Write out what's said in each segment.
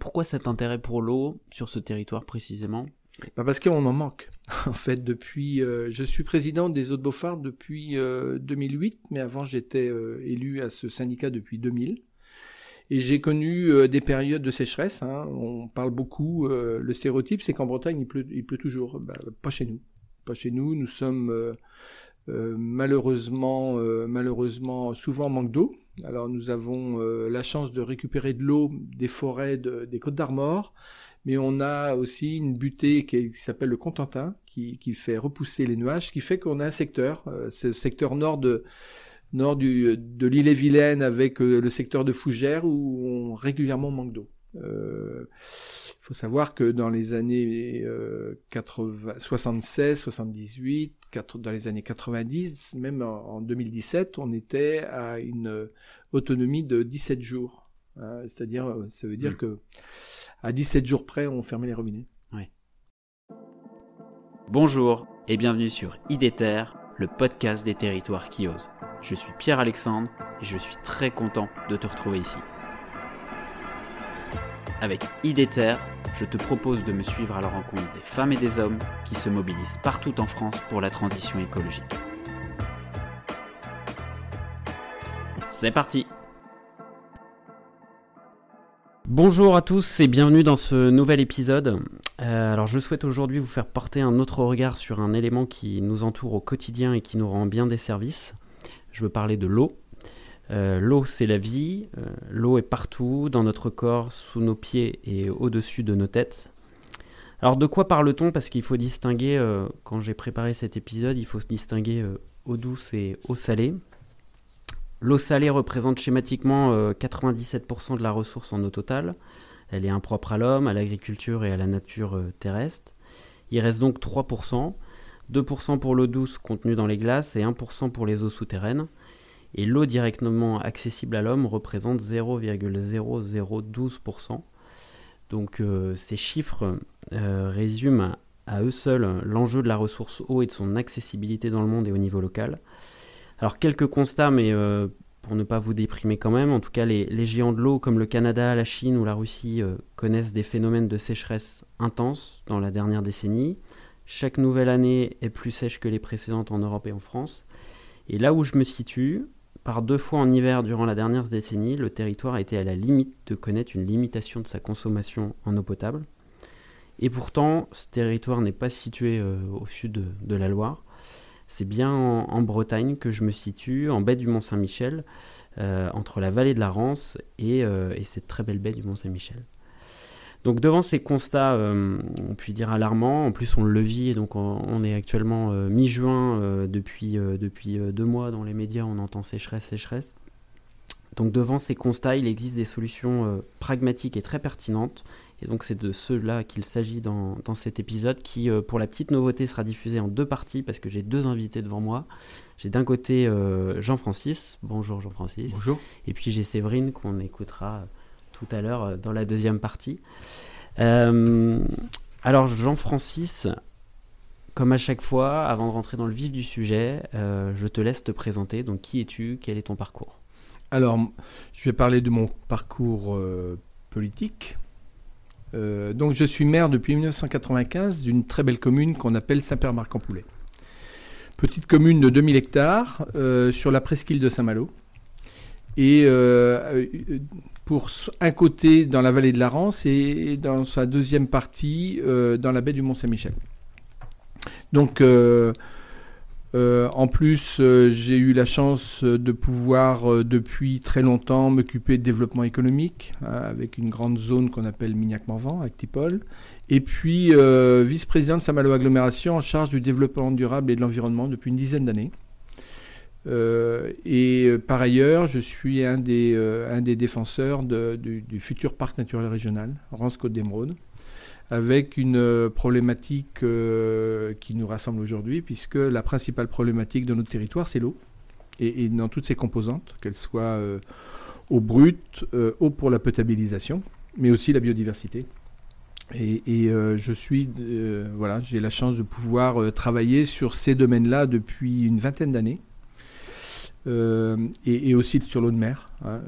Pourquoi cet intérêt pour l'eau sur ce territoire précisément? Bah Parce qu'on en manque. En fait, depuis, euh, je suis président des Eaux de Beaufort depuis 2008, euh, mais avant j'étais euh, élu à ce syndicat depuis 2000. Et j'ai connu des périodes de sécheresse. Hein. On parle beaucoup. le stéréotype, c'est qu'en Bretagne, il pleut, toujours. Bah, pas chez nous. Pas chez nous. Nous sommes malheureusement, malheureusement souvent en manque d'eau. Alors nous avons la chance de récupérer de l'eau des forêts des Côtes d'Armor mais on a aussi une butée qui, s'appelle le Contentin, qui, fait repousser les nuages, qui fait qu'on a un secteur, euh, c'est le secteur nord de l'île-et-Vilaine avec euh, le secteur de Fougères où on régulièrement manque d'eau. Il euh, faut savoir que dans les années 80, 76, 78, dans les années 90, même en, 2017, on était à une autonomie de 17 jours. Hein, c'est-à-dire, ça veut dire mmh. que à 17 jours près, on fermait les robinets. Oui. Bonjour et bienvenue sur IDETER, le podcast des territoires qui osent. Je suis Pierre-Alexandre et je suis très content de te retrouver ici. Avec IDETER, je te propose de me suivre à la rencontre des femmes et des hommes qui se mobilisent partout en France pour la transition écologique. C'est parti Bonjour à tous et bienvenue dans ce nouvel épisode. Euh, alors je souhaite aujourd'hui vous faire porter un autre regard sur un élément qui nous entoure au quotidien et qui nous rend bien des services. Je veux parler de l'eau. Euh, l'eau c'est la vie, euh, l'eau est partout, dans notre corps, sous nos pieds et au-dessus de nos têtes. Alors de quoi parle-t-on? Parce qu'il faut distinguer, quand j'ai préparé cet épisode, il faut se distinguer eau douce et eau salée. L'eau salée représente schématiquement 97% euh, de la ressource en eau totale. Elle est impropre à l'homme, à l'agriculture et à la nature euh, terrestre. Il reste donc 3%, 2% pour l'eau douce contenue dans les glaces et 1% pour les eaux souterraines. Et l'eau directement accessible à l'homme représente 0,0012%. Donc euh, ces chiffres résument à eux seuls l'enjeu de la ressource eau et de son accessibilité dans le monde et au niveau local. Alors quelques constats, mais euh, pour ne pas vous déprimer quand même, en tout cas les, géants de l'eau comme le Canada, la Chine ou la Russie euh, connaissent des phénomènes de sécheresse intenses dans la dernière décennie. Chaque nouvelle année est plus sèche que les précédentes en Europe et en France. Et là où je me situe, par deux fois en hiver durant la dernière décennie, le territoire a été à la limite de connaître une limitation de sa consommation en eau potable. Et pourtant, ce territoire n'est pas situé euh, au sud de la Loire. C'est bien en, Bretagne que je me situe, en baie du Mont-Saint-Michel, euh, entre la vallée de la Rance euh, et, cette très belle baie du Mont-Saint-Michel. Donc devant ces constats, euh, on peut dire alarmants, en plus on le vit, donc on, est actuellement mi-juin depuis, depuis deux mois dans les médias, on entend sécheresse, sécheresse. Donc devant ces constats, il existe des solutions pragmatiques et très pertinentes et donc c'est de ceux-là qu'il s'agit dans, cet épisode qui, euh, pour la petite nouveauté, sera diffusé en deux parties parce que j'ai deux invités devant moi. J'ai d'un côté euh, Jean-Francis. Bonjour Jean-Francis. Bonjour. Et puis j'ai Séverine qu'on écoutera euh, tout à l'heure dans la deuxième partie. alors Jean-Francis, comme à chaque fois, avant de rentrer dans le vif du sujet, je te laisse te présenter. Donc qui es-tu? Quel est ton parcours? Alors, je vais parler de mon parcours politique. Euh, donc je suis maire depuis 1995 d'une très belle commune qu'on appelle Saint-Père-Marc-en-Poulet. Petite commune de 2000 hectares euh, sur la presqu'île de Saint-Malo. Et euh, pour un côté dans la vallée de la Rance et dans sa deuxième partie dans la baie du Mont-Saint-Michel. Donc euh, en plus, euh, j'ai eu la chance de pouvoir euh, depuis très longtemps m'occuper de développement économique avec une grande zone qu'on appelle Mignac-Morvan, Actipol. Et puis vice-président de Saint-Malo Agglomération en charge du développement durable et de l'environnement depuis une dizaine d'années. Et par ailleurs, je suis un des, un des défenseurs du, futur parc naturel régional, Rance-Côte d'Émeraude avec une euh, problématique euh, qui nous rassemble aujourd'hui, puisque la principale problématique de notre territoire, c'est l'eau, et, dans toutes ses composantes, qu'elles soient euh, eau brute, eau pour la potabilisation, mais aussi la biodiversité. Et, je suis, voilà, j'ai la chance de pouvoir travailler sur ces domaines-là depuis une vingtaine d'années. Et, aussi sur l'eau de mer, hein,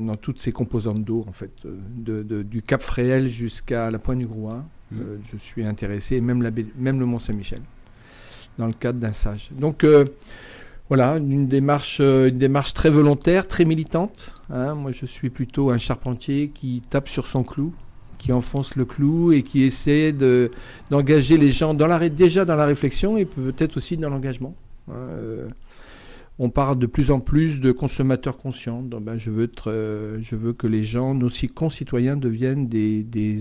dans toutes ces composantes d'eau, en fait, du Cap Fréhel jusqu'à la Pointe du Grouin. Mmh. je suis intéressé, même, la même le Mont Saint-Michel, dans le cadre d'un sage. Donc, voilà, une démarche, euh, une démarche très volontaire, très militante. Hein. Moi, je suis plutôt un charpentier qui tape sur son clou, qui enfonce le clou et qui essaie de, d'engager les gens dans la, déjà dans la réflexion et peut-être aussi dans l'engagement. Hein. On parle de plus en plus de consommateurs conscients. Ben, je, veux être, euh, je veux que les gens, nos concitoyens, deviennent des, des,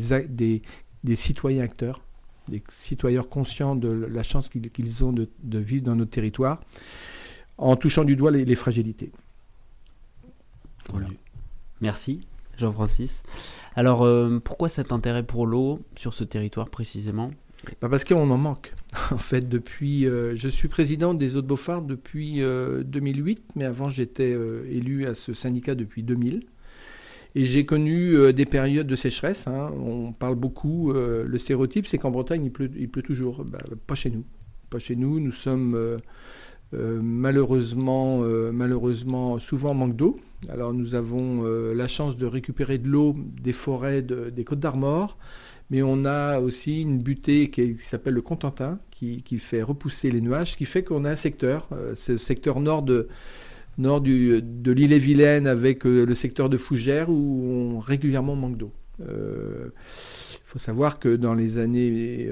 des, citoyens acteurs, des citoyens conscients de la chance qu'ils, ont de, de vivre dans notre territoire en touchant du doigt les, fragilités. Merci, Jean-Francis. Alors, euh, pourquoi cet intérêt pour l'eau sur ce territoire précisément? Bah, Parce qu'on en manque. en fait, depuis, euh, je suis président des Eaux de Beaufort depuis 2008, euh, mais avant j'étais élu à ce syndicat depuis 2000. Et j'ai connu des périodes de sécheresse. Hein. On parle beaucoup. le stéréotype, c'est qu'en Bretagne, il pleut, toujours. Bah, pas chez nous. Pas chez nous. Nous sommes euh, malheureusement, euh, malheureusement, souvent manque d'eau. Alors nous avons euh, la chance de récupérer de l'eau des forêts des Côtes d'Armor, mais on a aussi une butée qui, s'appelle le Contentin, qui, fait repousser les nuages, qui fait qu'on a un secteur, c'est le secteur nord de, nord de l'île et Vilaine avec le secteur de Fougères où on régulièrement manque d'eau. Il faut savoir que dans les années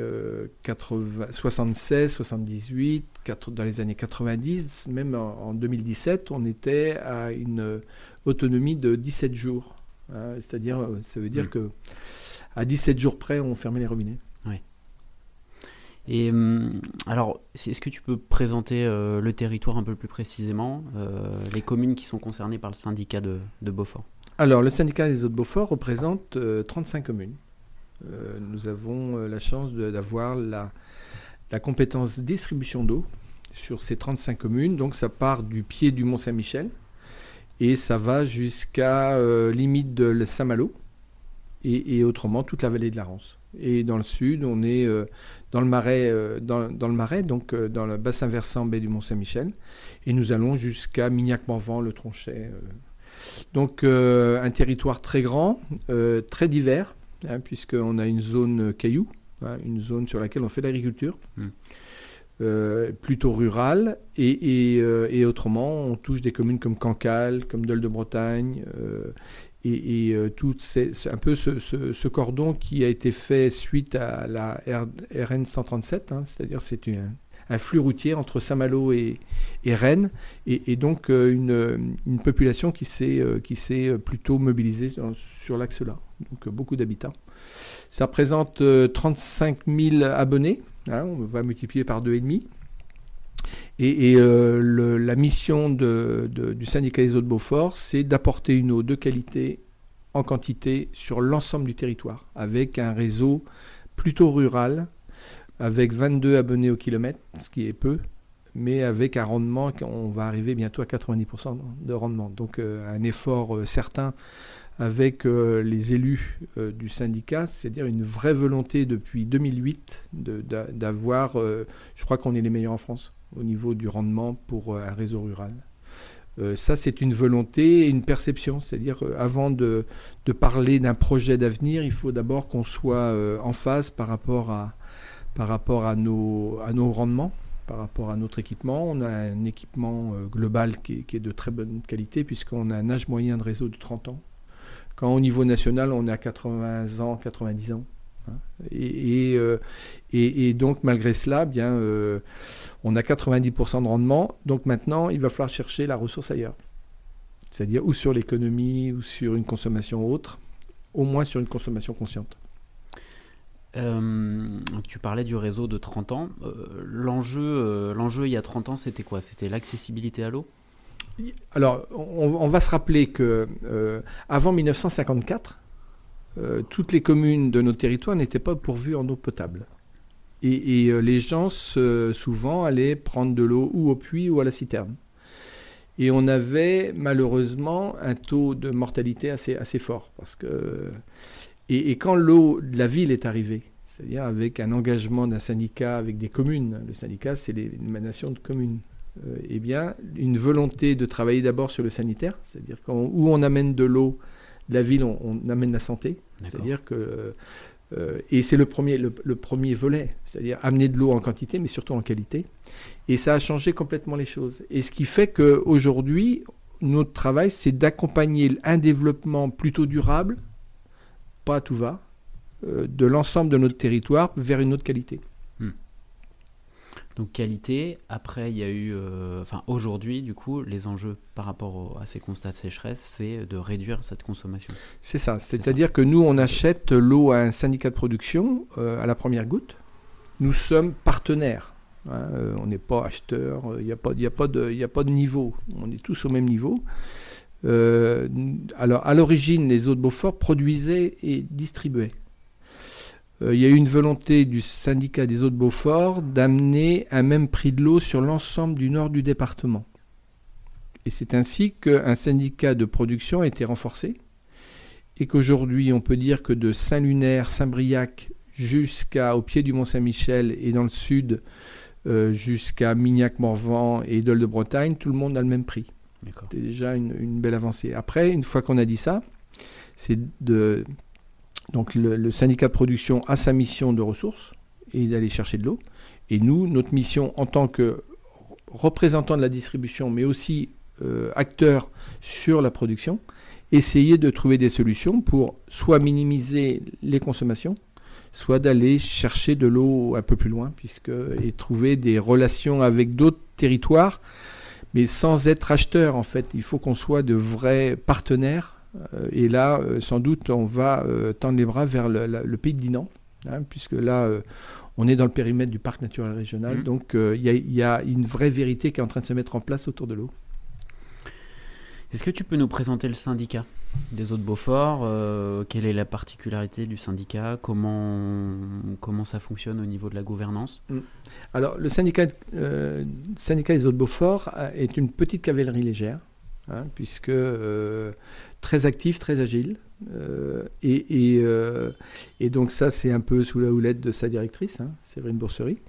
76, 78, dans les années 90, même en, 2017, on était à une autonomie de 17 jours. Hein. C'est-à-dire, euh, ça veut dire que à 17 jours près, on fermait les robinets. Oui. Et hum, alors, est-ce que tu peux présenter euh, le territoire un peu plus précisément, euh, les communes qui sont concernées par le syndicat de, Beaufort? Alors, le syndicat des eaux de Beaufort représente 35 communes. Euh, nous avons la chance d'avoir la, compétence distribution d'eau sur ces 35 communes. Donc ça part du pied du Mont Saint-Michel et ça va jusqu'à limite de Saint-Malo et, autrement toute la vallée de la Rance. Et dans le sud, on est dans le marais, dans, le marais, donc dans le bassin versant baie du Mont Saint-Michel, et nous allons jusqu'à Mignac-Morvan, le Tronchet. donc un territoire très grand, très divers, Hein, puisqu'on a une zone caillou, hein, une zone sur laquelle on fait l'agriculture, hmm. euh, plutôt rurale, euh, et, autrement, on touche des communes comme Cancale, comme Dole de Bretagne, euh, et, tout un peu ce, cordon qui a été fait suite à la RN 137, hein, c'est-à-dire c'est un, flux routier entre Saint-Malo et, Rennes, et, donc une, population qui s'est plutôt mobilisée sur l'axe-là donc euh, beaucoup d'habitants. Ça représente 35 euh, 000 abonnés, hein, on va multiplier par 2,5. Et, euh, la mission du syndicat des eaux de Beaufort, c'est d'apporter une eau de qualité en quantité sur l'ensemble du territoire, avec un réseau plutôt rural, avec 22 abonnés au kilomètre, ce qui est peu, mais avec un rendement, on va arriver bientôt à 90% de rendement. Donc un effort certain avec euh, les élus euh, du syndicat, c'est-à-dire une vraie volonté depuis 2008 d'avoir, euh, je crois qu'on est les meilleurs en France au niveau du rendement pour un réseau rural. ça, c'est une volonté et une perception, c'est-à-dire avant de, parler d'un projet d'avenir, il faut d'abord qu'on soit en phase par rapport à, par rapport à, nos, à nos rendements par rapport à notre équipement. On a un équipement global qui est, de très bonne qualité puisqu'on a un âge moyen de réseau de 30 ans. Quand au niveau national, on est à 80 ans, 90 ans. Hein. Euh, et, et, donc, malgré cela, bien, euh, on a 90% de rendement. Donc maintenant, il va falloir chercher la ressource ailleurs. C'est-à-dire ou sur l'économie, ou sur une consommation autre, au moins sur une consommation consciente. Euh, tu parlais du réseau de 30 ans. l'enjeu, l'enjeu il y a 30 ans, c'était quoi? C'était l'accessibilité à l'eau? Alors, on, va se rappeler que avant 1954, euh, toutes les communes de nos territoires n'étaient pas pourvues en eau potable. Et, euh, les gens souvent allaient prendre de l'eau ou au puits ou à la citerne. Et on avait malheureusement un taux de mortalité assez, fort. Parce que, et, quand l'eau de la ville est arrivée, c'est-à-dire avec un engagement d'un syndicat avec des communes, le syndicat c'est l'émanation de communes, eh bien, une volonté de travailler d'abord sur le sanitaire, c'est-à-dire où on amène de l'eau, la ville, on, amène la santé. C'est-à-dire que et c'est le premier, le, premier volet, c'est-à-dire amener de l'eau en quantité, mais surtout en qualité. Et ça a changé complètement les choses. Et ce qui fait qu'aujourd'hui, notre travail, c'est d'accompagner un développement plutôt durable, pas à tout va, euh, de l'ensemble de notre territoire vers une autre qualité. Donc qualité, après il y a eu, euh, enfin aujourd'hui du coup, les enjeux par rapport à ces constats de sécheresse, c'est de réduire cette consommation. C'est ça, c'est-à-dire que nous on achète l'eau à un syndicat de production euh, à la première goutte. Nous sommes partenaires Hein, euh, on n'est pas acheteur, il n'y a, pas, a, pas de, a pas de niveau, on est tous au même niveau. Alors, à l'origine, les eaux de Beaufort produisaient et distribuaient. Il y a eu une volonté du syndicat des eaux de Beaufort d'amener un même prix de l'eau sur l'ensemble du nord du département. Et c'est ainsi qu'un syndicat de production a été renforcé et qu'aujourd'hui, on peut dire que de Saint-Lunaire, Saint-Briac jusqu'au pied du Mont-Saint-Michel et dans le sud, euh, jusqu'à Mignac-Morvan et Idole de Bretagne, tout le monde a le même prix. C'est déjà une, belle avancée. Après, une fois qu'on a dit ça, c'est de. Donc le, syndicat de production a sa mission de ressources et d'aller chercher de l'eau. Et nous, notre mission en tant que représentant de la distribution, mais aussi euh, acteur sur la production, essayer de trouver des solutions pour soit minimiser les consommations, soit d'aller chercher de l'eau un peu plus loin, puisque, et trouver des relations avec d'autres territoires, mais sans être acheteur en fait. Il faut qu'on soit de vrais partenaires. Euh, et là, euh, sans doute, on va euh, tendre les bras vers le, pays de Dinan, hein, puisque là, on est dans le périmètre du parc naturel régional. Mmh. Donc, il y, a une vraie vérité qui est en train de se mettre en place autour de l'eau. Est-ce que tu peux nous présenter le syndicat des eaux de Beaufort euh, Quelle est la particularité du syndicat comment, comment ça fonctionne au niveau de la gouvernance? Mm. Alors, le syndicat, euh, syndicat des eaux de Beaufort est une petite cavalerie légère, hein, puisque très actif, très agile. Et, et, donc, ça, c'est un peu sous la houlette de sa directrice, hein, Séverine Bourserie.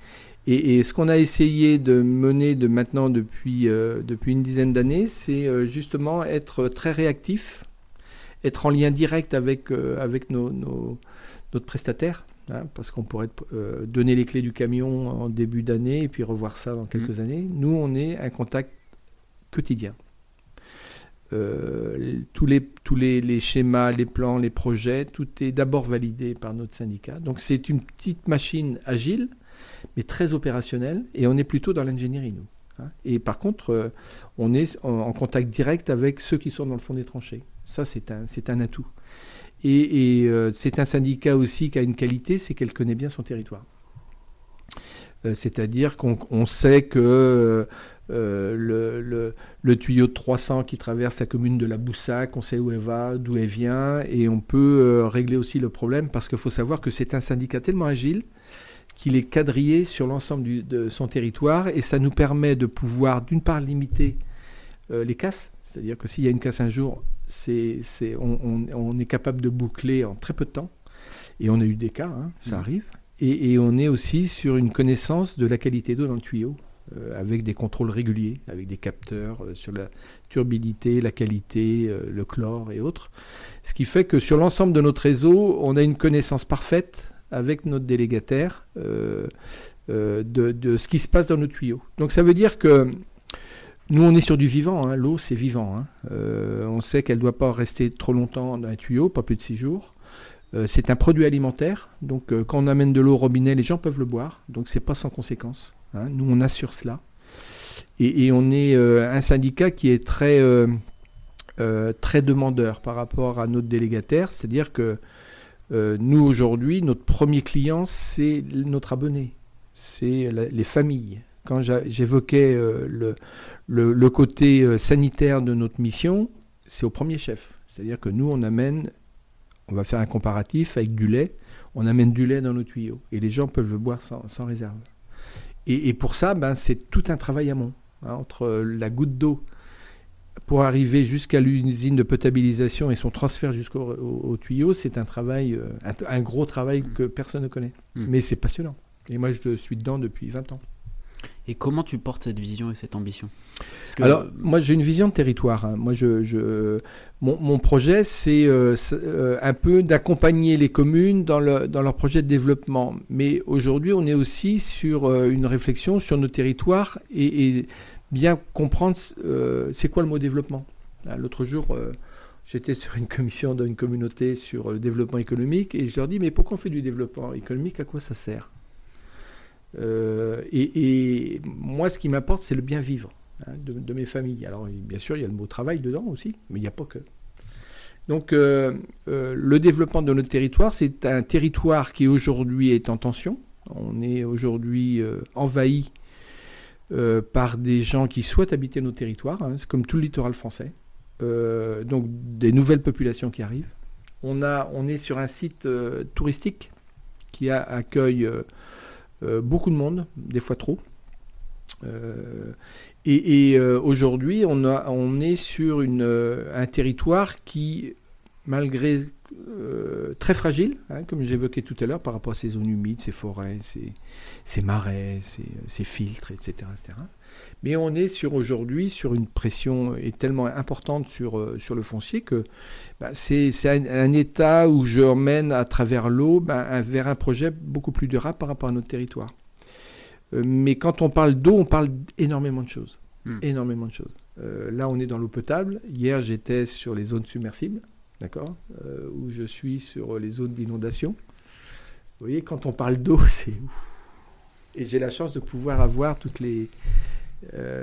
Et, ce qu'on a essayé de mener de maintenant depuis, euh, depuis une dizaine d'années, c'est euh, justement être très réactif, être en lien direct avec, euh, avec nos, notre prestataire, hein, parce qu'on pourrait donner les clés du camion en début d'année et puis revoir ça dans quelques mmh. années. Nous, on est un contact quotidien. Tous les, tous les, les, schémas, les plans, les projets, tout est d'abord validé par notre syndicat. Donc c'est une petite machine agile mais très opérationnel, et on est plutôt dans l'ingénierie, nous. Hein. Et par contre, euh, on est en, contact direct avec ceux qui sont dans le fond des tranchées. Ça, c'est un, c'est un atout. Et, euh, c'est un syndicat aussi qui a une qualité, c'est qu'elle connaît bien son territoire. Euh, c'est-à-dire qu'on sait que le, le, tuyau de 300 qui traverse la commune de la Boussac, on sait où elle va, d'où elle vient, et on peut régler aussi le problème parce qu'il faut savoir que c'est un syndicat tellement agile qu'il est quadrillé sur l'ensemble de son territoire et ça nous permet de pouvoir d'une part limiter euh, les casses, c'est-à-dire que s'il y a une casse un jour, c'est, on, est capable de boucler en très peu de temps et on a eu des cas, hein, ça mmh. arrive, et, on est aussi sur une connaissance de la qualité d'eau dans le tuyau. Euh, avec des contrôles réguliers, avec des capteurs euh, sur la turbidité, la qualité, le chlore et autres. Ce qui fait que sur l'ensemble de notre réseau, on a une connaissance parfaite avec notre délégataire euh, euh, de, ce qui se passe dans nos tuyaux. Donc ça veut dire que nous, on est sur du vivant. Hein. L'eau, c'est vivant. Hein. Euh, on sait qu'elle ne doit pas rester trop longtemps dans un tuyau, pas plus de six jours. c'est un produit alimentaire. Donc quand on amène de l'eau au robinet, les gens peuvent le boire. Donc c'est pas sans conséquence. Hein. Nous, on assure cela. Et, on est un syndicat qui est très, très demandeur par rapport à notre délégataire. C'est-à-dire que euh, nous, aujourd'hui, notre premier client, c'est notre abonné, c'est les familles. Quand j'évoquais euh, le, côté euh, sanitaire de notre mission, c'est au premier chef. C'est-à-dire que nous, on amène, on va faire un comparatif avec du lait, on amène du lait dans nos tuyaux. Et les gens peuvent le boire sans, réserve. Et, pour ça, ben, c'est tout un travail amont. Hein, entre la goutte d'eau pour arriver jusqu'à l'usine de potabilisation et son transfert jusqu'au tuyau, c'est un travail, euh, un, gros travail que personne ne connaît. Hmm. Mais c'est passionnant. Et moi, je suis dedans depuis 20 ans. Et comment tu portes cette vision et cette ambition? Alors, moi, j'ai une vision de territoire. Hein. Moi, je, mon, projet, c'est euh, euh, un peu d'accompagner les communes dans, le, dans leur projet de développement. Mais aujourd'hui, on est aussi sur euh, une réflexion sur nos territoires et, bien comprendre c'est quoi le mot développement? L'autre jour, j'étais sur une commission d'une communauté sur le développement économique et je leur dis, mais pourquoi on fait du développement économique? À quoi ça sert? Euh, et, moi, ce qui m'importe, c'est le bien vivre hein, de, mes familles. Alors, bien sûr, il y a le mot travail dedans aussi, mais il n'y a pas que. Donc, euh, euh, le développement de notre territoire, c'est un territoire qui aujourd'hui est en tension. On est aujourd'hui envahi par des gens qui souhaitent habiter nos territoires. Hein. c'est comme tout le littoral français. donc, des nouvelles populations qui arrivent. On, a, on est sur un site touristique qui accueille beaucoup de monde, des fois trop. Euh, et, euh, aujourd'hui, on, est sur un territoire qui, malgré très fragile, hein, comme j'évoquais tout à l'heure, par rapport à ces zones humides, ces forêts, ces, marais, ces, filtres, etc. Mais on est sur aujourd'hui sur une pression est tellement importante sur, sur le foncier que bah, c'est un, état où je emmène à travers l'eau bah, vers un projet beaucoup plus durable par rapport à notre territoire. Euh, mais quand on parle d'eau, on parle énormément de choses. Hmm. Énormément de choses. Euh, là, on est dans l'eau potable. Hier, j'étais sur les zones submersibles, d'accord euh, Où je suis sur les zones d'inondation. Vous voyez, quand on parle d'eau, c'est... Et j'ai la chance de pouvoir avoir toutes les...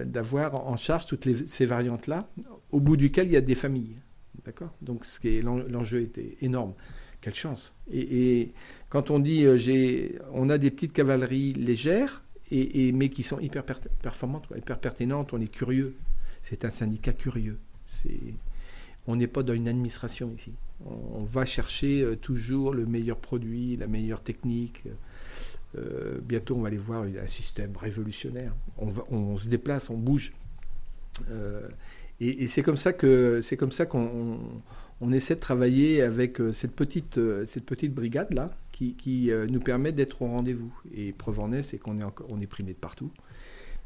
d'avoir en charge toutes ces variantes-là, au bout duquel il y a des familles. D'accord? Donc l'enjeu était énorme. Quelle chance. Et, quand on dit euh, on a des petites cavaleries légères, et, mais qui sont hyper performantes, hyper pertinentes, on est curieux. C'est un syndicat curieux. On n'est pas dans une administration ici. On, va chercher euh, toujours le meilleur produit, la meilleure technique. Euh, bientôt, on va aller voir un système révolutionnaire. On, on se déplace, on bouge. Et, c'est comme ça qu'on on, essaie de travailler avec euh, cette petite euh, brigade là qui, euh, nous permet d'être au rendez-vous. Et preuve en est, c'est qu'on est on est primé de partout.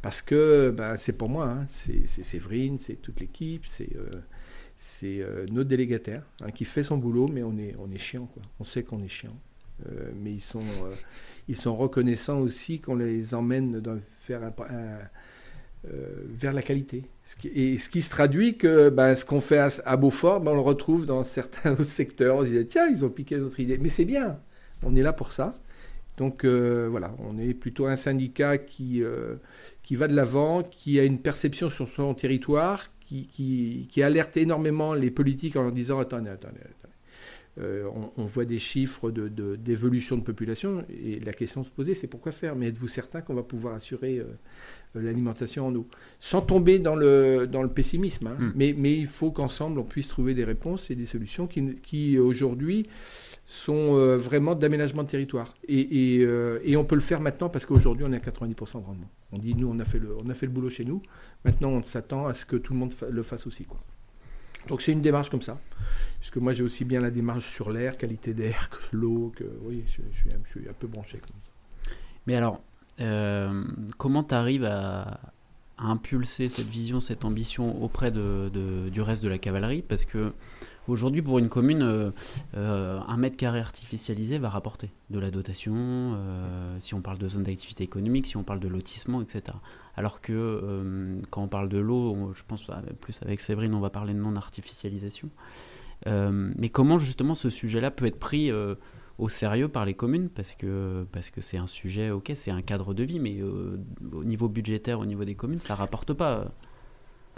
Parce que bah, c'est pour moi, hein, c'est Séverine, c'est toute l'équipe, c'est c'est notre délégataire hein, qui fait son boulot, mais on est, chiant. On sait qu'on est chiant. Mais ils sont, ils sont reconnaissants aussi qu'on les emmène euh, vers la qualité. et ce qui se traduit que ben, ce qu'on fait à, Beaufort, ben, on le retrouve dans certains autres secteurs. On disait, tiens, ils ont piqué notre idée. Mais c'est bien, on est là pour ça. Donc euh, voilà, on est plutôt un syndicat qui, euh, qui va de l'avant, qui a une perception sur son territoire, qui, qui, qui, alerte énormément les politiques en disant, attendez, attendez, attendez. On, voit des chiffres d'évolution de, de, population et la question se poser, c'est pourquoi faire? Mais êtes-vous certain qu'on va pouvoir assurer euh, l'alimentation en eau, sans tomber dans le, dans le pessimisme. Hein. Hmm. Mais, mais il faut qu'ensemble, on puisse trouver des réponses et des solutions qui, qui aujourd'hui, sont euh, vraiment d'aménagement de territoire. Et, et, euh, et, on peut le faire maintenant parce qu'aujourd'hui, on est à 90% de rendement. On dit, nous, on a, fait le, on a fait le boulot chez nous. Maintenant, on s'attend à ce que tout le monde le fasse aussi. Quoi. Donc c'est une démarche comme ça. Puisque moi, j'ai aussi bien la démarche sur l'air, qualité d'air, que l'eau, que oui, je, suis, un peu branché. Comme ça. Mais alors, euh, comment tu arrives à, impulser cette vision, cette ambition auprès du reste de la cavalerie? Parce que aujourd'hui, pour une commune, euh, euh, un mètre carré artificialisé va rapporter de la dotation, si on parle de zone d'activité économique, si on parle de lotissement, etc. Alors que quand on parle de l'eau, je pense plus avec Séverine, on va parler de non-artificialisation. mais comment justement ce sujet-là peut être pris au sérieux par les communes? Parce que parce que c'est un sujet, ok, c'est un cadre de vie, mais euh, au niveau budgétaire, au niveau des communes, ça rapporte pas.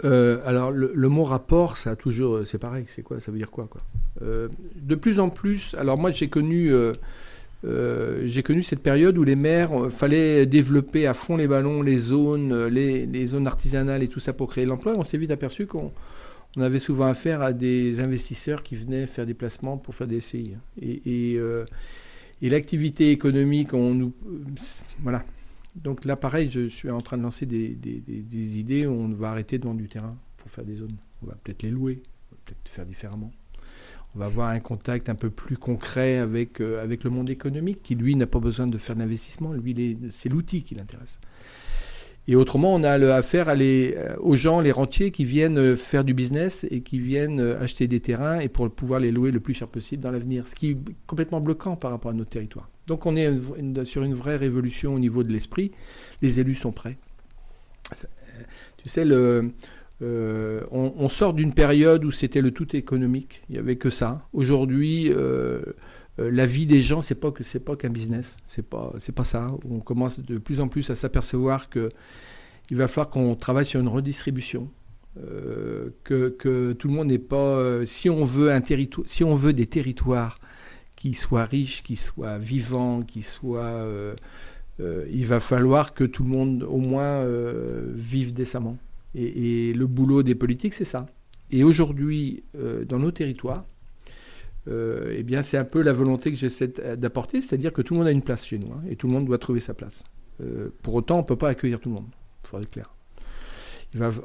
Euh, alors le, mot rapport, ça a toujours, c'est pareil, c'est quoi, ça veut dire quoi, quoi? Euh, De plus en plus, alors moi j'ai connu, j'ai connu cette période où les maires fallait développer à fond les ballons, les zones, les, zones artisanales et tout ça pour créer l'emploi. On s'est vite aperçu qu'on on avait souvent affaire à des investisseurs qui venaient faire des placements pour faire des SCI. Et, euh, l'activité économique, on nous. Voilà. Donc là, pareil, je suis en train de lancer des, idées où on va arrêter de vendre du terrain pour faire des zones. On va peut-être les louer, on va peut-être faire différemment. On va avoir un contact un peu plus concret avec, euh, le monde économique qui, lui, n'a pas besoin de faire d'investissement. Lui, c'est l'outil qui l'intéresse. Et autrement, on a affaire à aux gens, les rentiers qui viennent faire du business et qui viennent acheter des terrains et pour pouvoir les louer le plus cher possible dans l'avenir, ce qui est complètement bloquant par rapport à notre territoire. Donc on est sur une vraie révolution au niveau de l'esprit. Les élus sont prêts. Tu sais, euh, on, sort d'une période où c'était le tout économique. Il n'y avait que ça. Aujourd'hui, euh, euh, la vie des gens, c'est pas que pas qu'un business. C'est pas pas ça. On commence de plus en plus à s'apercevoir que il va falloir qu'on travaille sur une redistribution. que, tout le monde n'est pas. si on veut un si on veut des territoires qui soient riches, qui soient vivants, qui soient il va falloir que tout le monde au moins vive décemment. Et, le boulot des politiques, c'est ça. Et aujourd'hui, euh, dans nos territoires, euh, eh bien, c'est un peu la volonté que j'essaie d'apporter, c'est-à-dire que tout le monde a une place chez nous, hein, et tout le monde doit trouver sa place. Euh, pour autant, on ne peut pas accueillir tout le monde, il faut être clair.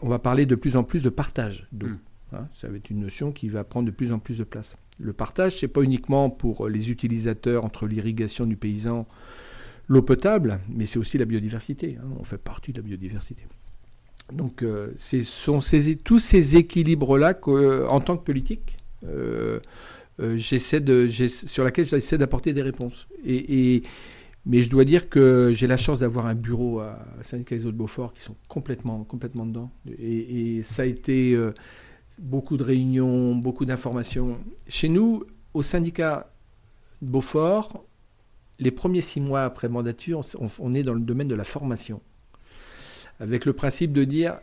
on va parler de plus en plus de partage d'eau. Hmm. Hein, ça va être une notion qui va prendre de plus en plus de place. Le partage, c'est pas uniquement pour les utilisateurs entre l'irrigation du paysan, l'eau potable, mais c'est aussi la biodiversité. Hein, on fait partie de la biodiversité. Donc, euh, ce sont tous ces équilibres-là euh, en tant que politique, euh, j'essaie de, sur laquelle j'essaie d'apporter des réponses. Et, mais je dois dire que j'ai la chance d'avoir un bureau à Eaux de Beaufort qui sont complètement, complètement dedans. Et, ça a été beaucoup de réunions, beaucoup d'informations. Chez nous, au syndicat Beaufort, les premiers six mois après mandature, on est dans le domaine de la formation avec le principe de dire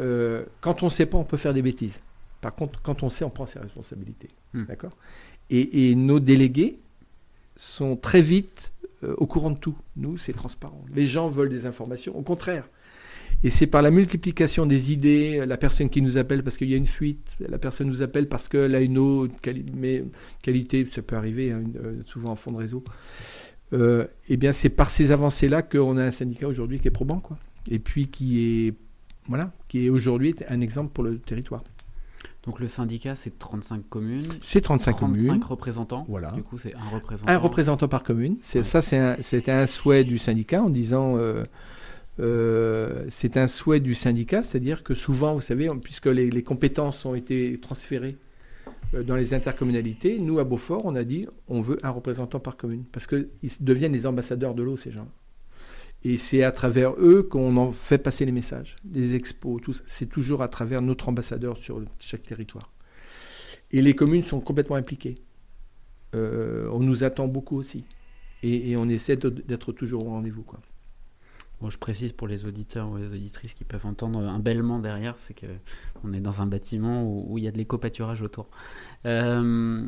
euh, quand on ne sait pas, on peut faire des bêtises. Par contre, quand on sait, on prend ses responsabilités. Hmm. D'accord? Et, nos délégués sont très vite euh, au courant de tout. Nous, c'est transparent. Les gens veulent des informations. Au contraire. Et c'est par la multiplication des idées, la personne qui nous appelle parce qu'il y a une fuite, la personne nous appelle parce qu'elle a une autre qualité, ça peut arriver hein, euh, souvent en fond de réseau. eh bien, c'est par ces avancées-là qu'on a un syndicat aujourd'hui qui est probant. Quoi et puis qui est, voilà, qui est aujourd'hui un exemple pour le territoire. Donc le syndicat, c'est 35 communes. C'est 35 communes. 35 représentants. Voilà. Du coup, c'est un représentant. Un représentant par commune. C'est Ça, c'était un, souhait du syndicat en disant. Euh, euh, c'est un souhait du syndicat, c'est-à-dire que souvent, vous savez, puisque les, compétences ont été transférées euh, dans les intercommunalités, nous, à Beaufort, on a dit on veut un représentant par commune. Parce qu'ils deviennent les ambassadeurs de l'eau, ces gens. Et c'est à travers eux qu'on en fait passer les messages, les expos, tout. C'est toujours à travers notre ambassadeur sur chaque territoire. Et les communes sont complètement impliquées. Euh, on nous attend beaucoup aussi. Et, on essaie d'être toujours au rendez-vous. Quoi. Bon, je précise pour les auditeurs ou les auditrices qui peuvent entendre un bêlement derrière, c'est qu'on est dans un bâtiment où, il y a de l'éco-pâturage autour. Euh,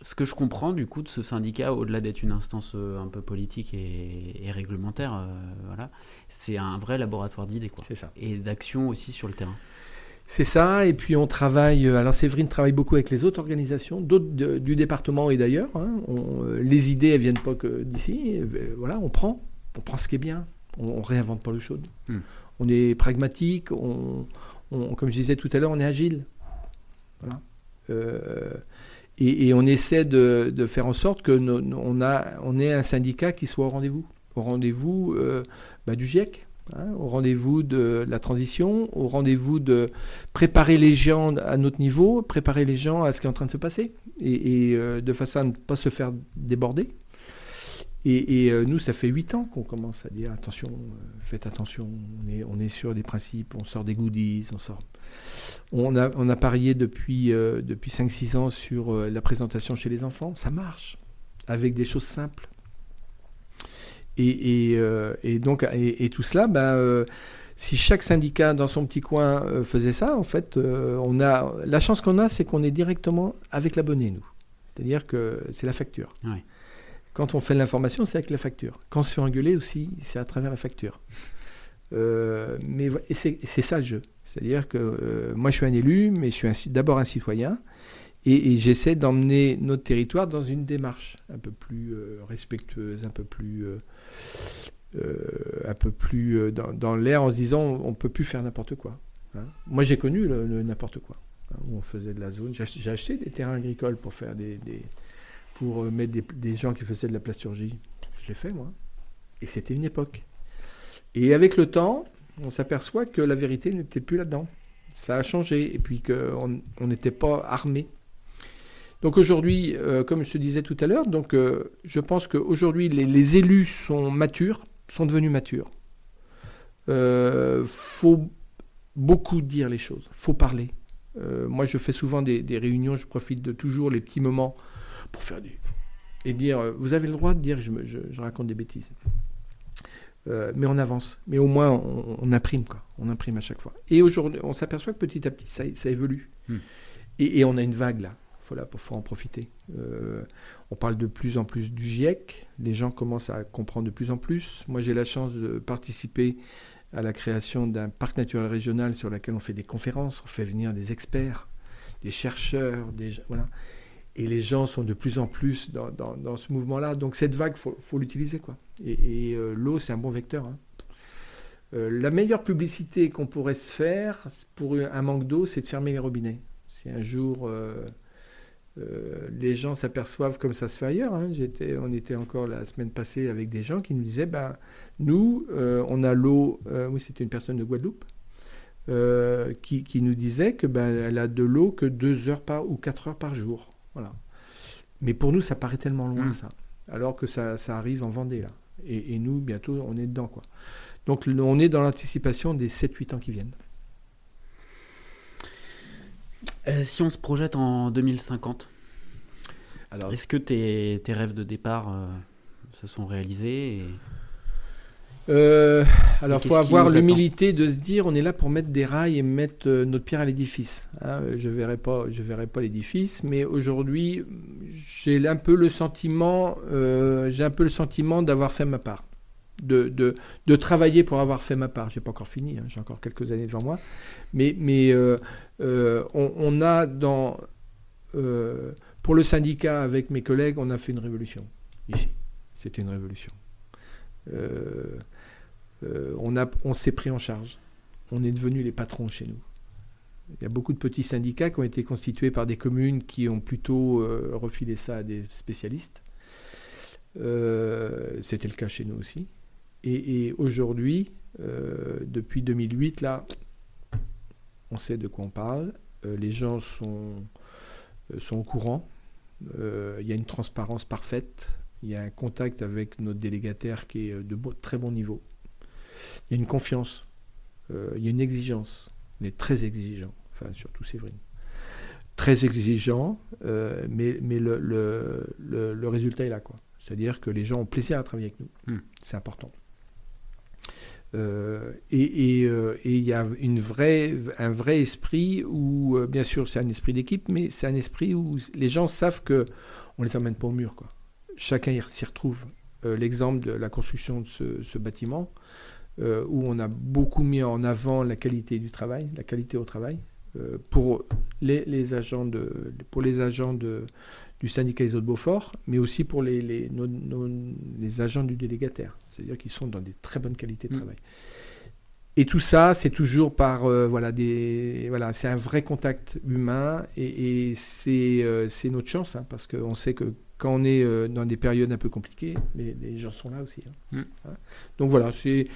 ce que je comprends du coup de ce syndicat, au-delà d'être une instance euh, un peu politique et, réglementaire, euh, voilà, c'est un vrai laboratoire d'idées quoi. C'est ça. Et d'action aussi sur le terrain. C'est ça, et puis on travaille, alors Séverine travaille beaucoup avec les autres organisations, d'autres du département et d'ailleurs. Hein. les idées, elles viennent pas que d'ici. Voilà, on prend, on prend ce qui est bien, on, ne réinvente pas le chaud. Hmm. On est pragmatique, on, comme je disais tout à l'heure, on est agile. Voilà. Et, on essaie de, faire en sorte que on, a, on ait un syndicat qui soit au rendez-vous. Au rendez-vous euh, bah, du GIEC, hein, au rendez-vous de la transition, au rendez-vous de préparer les gens à notre niveau, préparer les gens à ce qui est en train de se passer, et, euh, de façon à ne pas se faire déborder. Et, euh, nous, ça fait huit ans qu'on commence à dire attention, faites attention, on est, on est sur des principes, on sort des goodies, on sort. On a, on a parié depuis, euh, depuis 5-6 ans sur euh, la présentation chez les enfants. Ça marche, avec des choses simples. Et, euh, donc, et, tout cela, ben, si chaque syndicat dans son petit coin faisait ça, en fait, on a, la chance qu'on a, c'est qu'on est directement avec l'abonné, nous. C'est-à-dire que c'est la facture. Quand on fait l'information, c'est avec la facture. Quand on se fait engueuler aussi, c'est à travers la facture. mais c'est ça le jeu. C'est-à-dire que euh, moi, je suis un élu, mais je suis d'abord un citoyen. Et, j'essaie d'emmener notre territoire dans une démarche un peu plus euh, respectueuse, un peu plus, euh, un peu plus dans, l'air en se disant on ne peut plus faire n'importe quoi. Hein. Moi, j'ai connu le, n'importe quoi, hein, où on faisait de la zone. J'ai acheté, des terrains agricoles pour, faire des, pour mettre des, des, gens qui faisaient de la plasturgie. Je l'ai fait, moi. Et c'était une époque. Et avec le temps, on s'aperçoit que la vérité n'était plus là-dedans. Ça a changé et puis qu'on n'était pas armé. Donc aujourd'hui, euh, comme je te disais tout à l'heure, euh, je pense qu'aujourd'hui les, élus sont matures, sont devenus matures. Euh, faut beaucoup dire les choses, faut parler. moi, je fais souvent des, réunions, je profite de toujours les petits moments pour faire des et dire, vous avez le droit de dire, je, je raconte des bêtises. Euh, mais on avance. Mais au moins, on, imprime, quoi. On imprime à chaque fois. Et aujourd'hui, on s'aperçoit que petit à petit, ça, évolue. Hmm. Et, on a une vague, là. Il faut, faut en profiter. Euh, on parle de plus en plus du GIEC. Les gens commencent à comprendre de plus en plus. Moi, j'ai la chance de participer à la création d'un parc naturel régional sur lequel on fait des conférences, on fait venir des experts, des chercheurs, des, voilà. Et les gens sont de plus en plus dans, ce mouvement-là. Donc cette vague, il faut, l'utiliser. quoi. Et, euh, l'eau, c'est un bon vecteur. Hein. Euh, la meilleure publicité qu'on pourrait se faire pour un manque d'eau, c'est de fermer les robinets. Si un jour euh, les gens s'aperçoivent comme ça se fait ailleurs, hein, on était encore la semaine passée avec des gens qui nous disaient, ben, nous, on a l'eau, oui c'était une personne de Guadeloupe, qui, qui, nous disait que ben, elle a de l'eau que deux heures par, ou quatre heures par jour. Voilà. Mais pour nous, ça paraît tellement loin, mm. ça. Alors que ça, arrive en Vendée, là. Et, nous, bientôt, on est dedans, quoi. Donc, on est dans l'anticipation des 7-8 ans qui viennent. Euh, si on se projette en 2050, est-ce que tes, rêves de départ euh, se sont réalisés euh, alors, il faut avoir l'humilité de se dire, on est là pour mettre des rails et mettre euh, notre pierre à l'édifice. Hein. je verrai pas, je verrai pas l'édifice, mais aujourd'hui, j'ai un peu le sentiment, euh, j'ai un peu le sentiment d'avoir fait ma part, de, de, de, travailler pour avoir fait ma part. J'ai pas encore fini, hein. j'ai encore quelques années devant moi, mais, mais on, on, a dans, pour le syndicat avec mes collègues, on a fait une révolution ici. C'était une révolution. Euh, euh, on, s'est pris en charge. On est devenus les patrons chez nous. Il y a beaucoup de petits syndicats qui ont été constitués par des communes qui ont plutôt euh, refilé ça à des spécialistes. Euh, c'était le cas chez nous aussi. Et, aujourd'hui, depuis 2008, là, on sait de quoi on parle. les gens sont, sont au courant. Il y a une transparence parfaite. Il y a un contact avec notre délégataire qui est de très bon niveau. Il y a une confiance, euh, il y a une exigence. On est très exigeant, enfin surtout Séverine. Très exigeant, euh, mais, mais le, le, le, résultat est là. quoi. C'est-à-dire que les gens ont plaisir à travailler avec nous. Hmm. C'est important. Euh, et il y a une vraie, un vrai esprit où, bien sûr, c'est un esprit d'équipe, mais c'est un esprit où les gens savent que on les emmène pas au mur. Quoi. Chacun s'y retrouve. L'exemple de la construction de ce, ce bâtiment, euh, où on a beaucoup mis en avant la qualité du travail, la qualité au travail, euh, pour les, agents, de, pour les agents de, du syndicat ISO de Beaufort, mais aussi pour les, les, les agents du délégataire, c'est-à-dire qu'ils sont dans des très bonnes qualités de mm. travail. Et tout ça, c'est toujours par euh, voilà des voilà, c'est un vrai contact humain et, c'est notre chance hein, parce qu'on sait que quand on est euh, dans des périodes un peu compliquées, les, gens sont là aussi. Hein. Mm. Hein. Donc voilà, c'est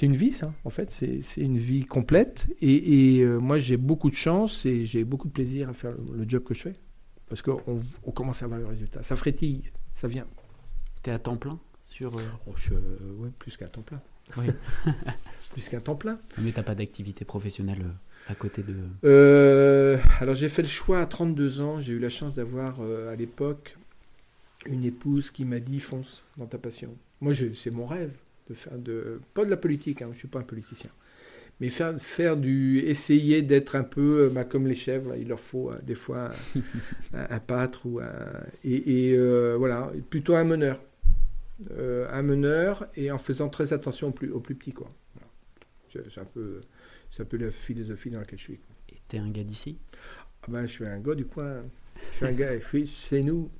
une vie, ça, en fait. C'est une vie complète. Et, euh, moi, j'ai beaucoup de chance et j'ai beaucoup de plaisir à faire le, job que je fais. Parce qu'on on commence à voir le résultat. Ça frétille, ça vient. Tu es à temps plein sur, euh, oh, Oui, plus qu'à temps plein. Oui. plus qu'à temps plein. Mais tu n'as pas d'activité professionnelle à côté de... alors j'ai fait le choix à 32 ans. J'ai eu la chance d'avoir à l'époque une épouse qui m'a dit fonce dans ta passion. Moi, c'est mon rêve de faire de pas de la politique, hein, je suis pas un politicien, mais faire, faire du essayer d'être un peu euh, bah, comme les chèvres. il leur faut euh, des fois un, pâtre ou un et, euh, voilà plutôt un meneur, un meneur et en faisant très attention aux plus, aux plus petits quoi. C'est un peu c'est un peu la philosophie dans laquelle je suis. Et t'es un gars d'ici? Ah ben, je suis un gars du coin. Je suis un gars, je suis, c'est nous.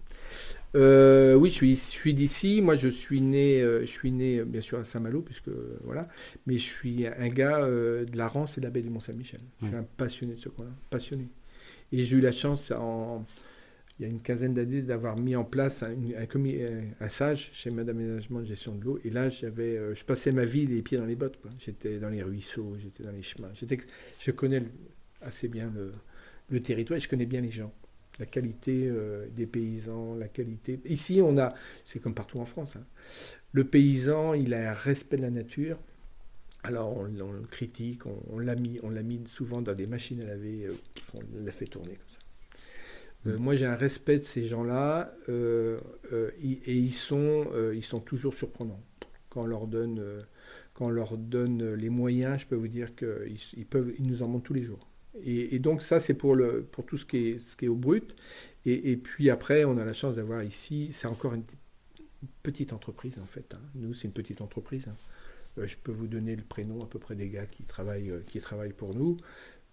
Euh, oui, je suis, je suis d'ici. Moi, je suis né, euh, je suis né euh, bien sûr à Saint-Malo, puisque voilà. Mais je suis un gars de la Rance et de la baie du Mont-Saint-Michel. Je suis un passionné de ce coin-là, passionné. Et j'ai eu la chance, en, il y a une quinzaine d'années, d'avoir mis en place un, un, sage chez Madame Aménagement de Gestion de l'eau. Et là, j'avais, euh, je passais ma vie les pieds dans les bottes. J'étais dans les ruisseaux, j'étais dans les chemins. je connais assez bien le, territoire et je connais bien les gens. La qualité euh, des paysans, la qualité. Ici, on a, c'est comme partout en France, hein. le paysan, il a un respect de la nature. Alors, on, le critique, on, l'a mis, on l'a mis souvent dans des machines à laver, euh, on l'a fait tourner comme ça. Euh, moi, j'ai un respect de ces gens-là et ils sont, ils sont toujours surprenants. Quand on leur donne, quand on leur donne les moyens, je peux vous dire qu'ils ils peuvent, ils nous en montrent tous les jours. Et, donc ça, c'est pour, le, pour tout ce qui est, ce qui est au brut. Et, puis après, on a la chance d'avoir ici, c'est encore une, petite entreprise en fait. Hein. Nous, c'est une petite entreprise. Hein. je peux vous donner le prénom à peu près des gars qui travaillent, qui travaillent pour nous.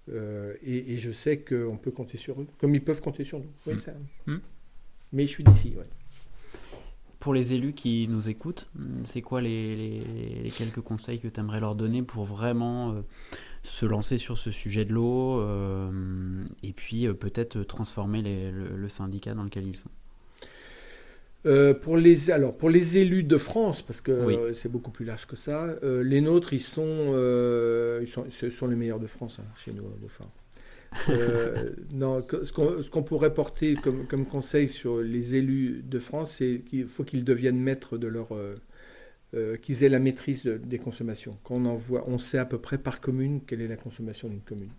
Euh, et, je sais qu'on peut compter sur eux, comme ils peuvent compter sur nous. Oui, mm. Mm. Mais je suis d'ici. Pour les élus qui nous écoutent, c'est quoi les, quelques conseils que tu aimerais leur donner pour vraiment euh, se lancer sur ce sujet de l'eau euh, et puis peut-être transformer le, syndicat dans lequel ils sont. Euh, pour, les, alors, pour les élus de France, parce que euh, c'est beaucoup plus large que ça, euh, les nôtres, ils sont, ils sont, ce sont les meilleurs de France, hein, chez nous, non, ce qu'on pourrait porter comme, comme, conseil sur les élus de France, c'est qu'il faut qu'ils deviennent maîtres de leur... qu'ils aient la maîtrise des consommations. Qu'on envoie, on sait à peu près par commune quelle est la consommation d'une commune.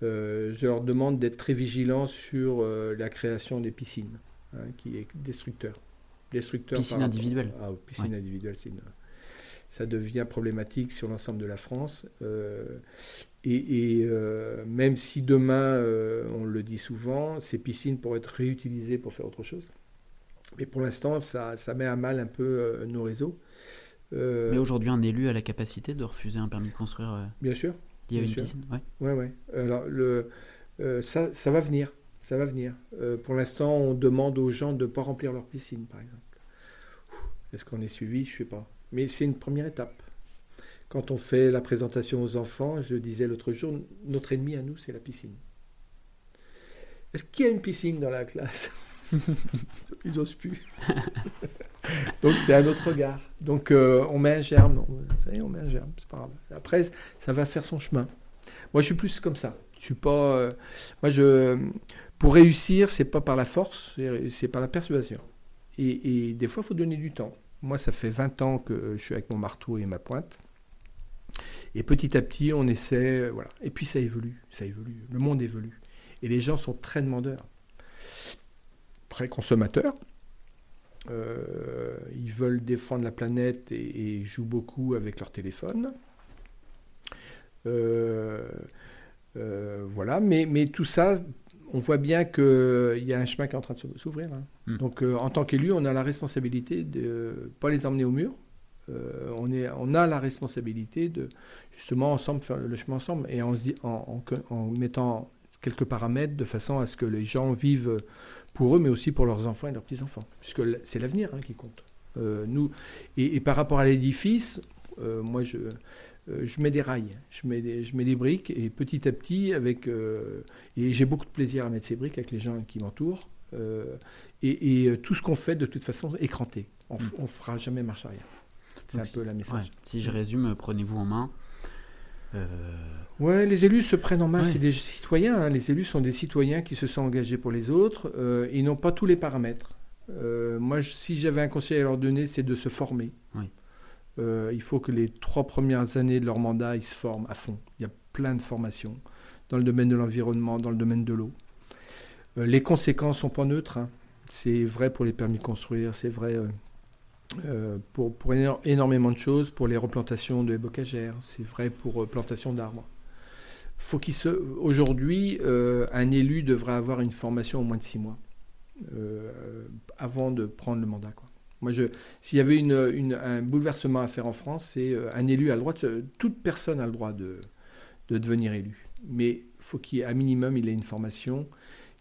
je leur demande d'être très vigilants sur la création des piscines. Hein, qui est destructeur. destructeur piscine individuelle. Ah, piscine individuelle, ça devient problématique sur l'ensemble de la France. Euh, et, euh, même si demain, euh, on le dit souvent, ces piscines pourraient être réutilisées pour faire autre chose. Mais pour l'instant, ça, ça, met à mal un peu nos réseaux. Mais aujourd'hui, un élu a la capacité de refuser un permis de construire Bien sûr. Il y a une piscine ouais. Ouais, ouais. Alors, le, ça, ça va venir. Ça va venir. Euh, pour l'instant, on demande aux gens de ne pas remplir leur piscine, par exemple. Est-ce qu'on est suivi? Je ne sais pas. Mais c'est une première étape. Quand on fait la présentation aux enfants, je disais l'autre jour, notre ennemi à nous, c'est la piscine. Est-ce qu'il y a une piscine dans la classe? Ils n'osent plus. Donc c'est un autre regard. Donc euh, on met un germe. On met un germe, c'est pas grave. Après, ça va faire son chemin. Moi, je suis plus comme ça. Je suis pas. Euh, moi, je pour réussir, c'est pas par la force, c'est par la persuasion. Et, des fois, il faut donner du temps. Moi, ça fait 20 ans que je suis avec mon marteau et ma pointe. Et petit à petit, on essaie, voilà. Et puis ça évolue, ça évolue. Le monde évolue. Et les gens sont très demandeurs, très consommateurs. Euh, ils veulent défendre la planète et, jouent beaucoup avec leur téléphone. Euh, euh, voilà, mais, mais tout ça on voit bien qu'il y a un chemin qui est en train de s'ouvrir. Hein. Hmm. Donc, en tant qu'élu, on a la responsabilité de ne pas les emmener au mur. On, est, on a la responsabilité de, justement, ensemble, faire le chemin ensemble et en, en, en, mettant quelques paramètres de façon à ce que les gens vivent pour eux, mais aussi pour leurs enfants et leurs petits-enfants. Puisque c'est l'avenir hein, qui compte. Euh, nous, et, et, par rapport à l'édifice, moi, je euh, je mets des rails, je mets des, je mets des briques et petit à petit, avec, euh, et j'ai beaucoup de plaisir à mettre ces briques avec les gens qui m'entourent. Euh, et, tout ce qu'on fait, de toute façon, est cranté. On ne mm. fera jamais marche arrière. C'est un peu la message. si je résume, prenez-vous en main. Ouais, les élus se prennent en main, c'est des citoyens. Hein. Les élus sont des citoyens qui se sont engagés pour les autres. ils n'ont pas tous les paramètres. moi, si j'avais un conseil à leur donner, c'est de se former. Oui. Euh, il faut que les trois premières années de leur mandat, ils se forment à fond. Il y a plein de formations dans le domaine de l'environnement, dans le domaine de l'eau. Euh, les conséquences sont pas neutres. Hein. C'est vrai pour les permis de construire, c'est vrai euh, pour, énormément de choses, pour les replantations de bocagères, c'est vrai pour plantation d'arbres. Faut qu'il. Aujourd'hui, un élu devrait avoir une formation au moins de six mois avant de prendre le mandat. Quoi. Moi, s'il y avait une, un bouleversement à faire en France, c'est euh, un élu a le droit, toute personne a le droit de, de devenir élu. Mais faut qu'à minimum, il ait une formation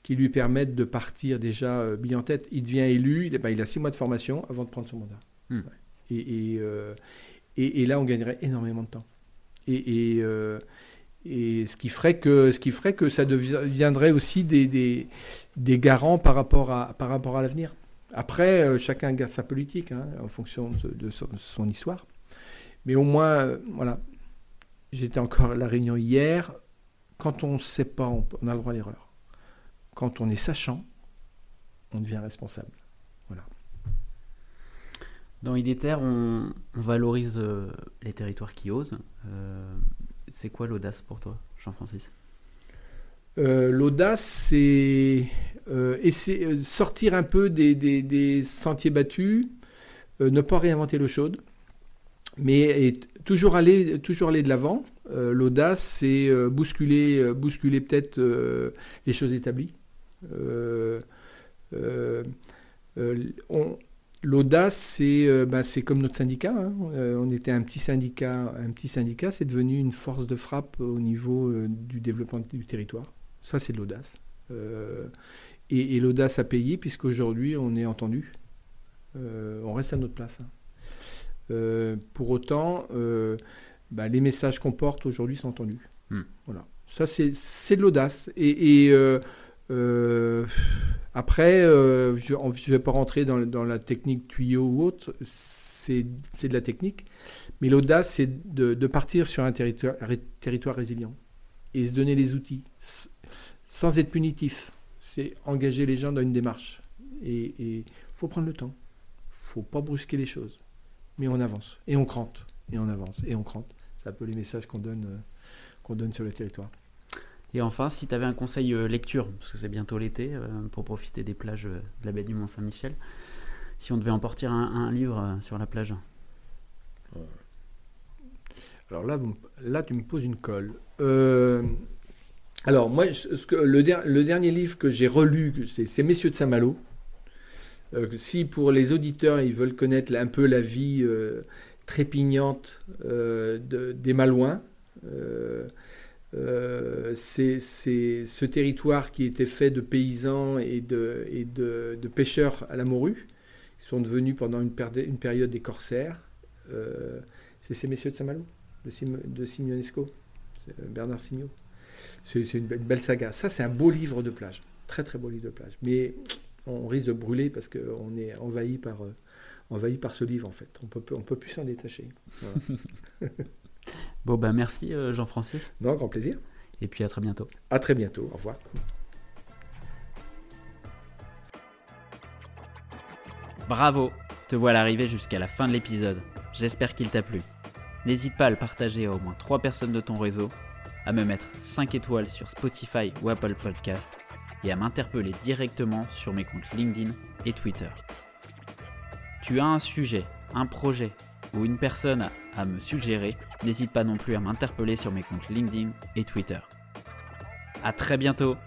qui lui permette de partir déjà euh, bien en tête. Il devient élu, il, ben, il, a six mois de formation avant de prendre son mandat. Hmm. Euh, et, et, et, là, on gagnerait énormément de temps. Et, Et ce qui ferait que, ce qui ferait que ça deviendrait aussi des, des, des garants par rapport à, par rapport à l'avenir. Après, euh, chacun garde sa politique hein, en fonction de, son, histoire. Mais au moins, euh, voilà, j'étais encore à la réunion hier. Quand on ne sait pas, on, a le droit à l'erreur. Quand on est sachant, on devient responsable. Voilà. Dans IDETER, on, on valorise euh, les territoires qui osent. c'est quoi l'audace pour toi, Jean-Francis? L'audace, c'est euh, euh, sortir un peu des, sentiers battus, euh, ne pas réinventer l'eau chaude, mais toujours aller, toujours aller de l'avant. L'audace, c'est bousculer, bousculer peut-être les choses établies. L'audace, ben, c'est comme notre syndicat. Hein. on était un petit syndicat, un petit syndicat, c'est devenu une force de frappe au niveau du développement du territoire. Ça, c'est de l'audace et, l'audace à payer, puisqu'aujourd'hui, on est entendu. Euh, on reste à notre place. Hein. Euh, pour autant, euh, bah, les messages qu'on porte aujourd'hui sont entendus. Hmm. Voilà. Ça, c'est de l'audace. Et, après, je ne vais pas rentrer dans, la technique tuyau ou autre, c'est de la technique. Mais l'audace, c'est de, partir sur un territoire, territoire résilient et se donner les outils sans être punitif c'est engager les gens dans une démarche. Et il faut prendre le temps. Il faut pas brusquer les choses. Mais on avance. Et on crante. Et on avance. Et on crante. C'est un peu les messages qu'on donne, euh, qu'on donne sur le territoire. Et enfin, si tu avais un conseil euh, lecture, parce que c'est bientôt l'été, euh, pour profiter des plages de la baie du Mont-Saint-Michel, si on devait emporter un, un livre sur la plage Alors là, là, tu me poses une colle. Alors, moi, le, dernier livre que j'ai relu, c'est Messieurs de Saint-Malo. Euh, si pour les auditeurs, ils veulent connaître un peu la vie euh, trépignante euh, des Malouins, c'est ce territoire qui était fait de paysans et de, pêcheurs à la morue, qui sont devenus pendant une, période des corsaires. c'est ces Messieurs de Saint-Malo, de, Sim, de Simionesco, Bernard Signot. C'est une, belle saga. Ça, c'est un beau livre de plage. Très, très beau livre de plage. Mais on risque de brûler parce qu'on est envahi par, euh, ce livre, en fait. On peut, on peut plus s'en détacher. bon, ben merci, euh, Jean-Francis. Non, grand plaisir. Et puis à très bientôt. À très bientôt. Au revoir. Bravo, te voilà arrivé jusqu'à la fin de l'épisode. J'espère qu'il t'a plu. N'hésite pas à le partager à au moins 3 personnes de ton réseau à me mettre 5 étoiles sur Spotify ou Apple Podcast et à m'interpeller directement sur mes comptes LinkedIn et Twitter. Tu as un sujet, un projet ou une personne à me suggérer, n'hésite pas non plus à m'interpeller sur mes comptes LinkedIn et Twitter. A très bientôt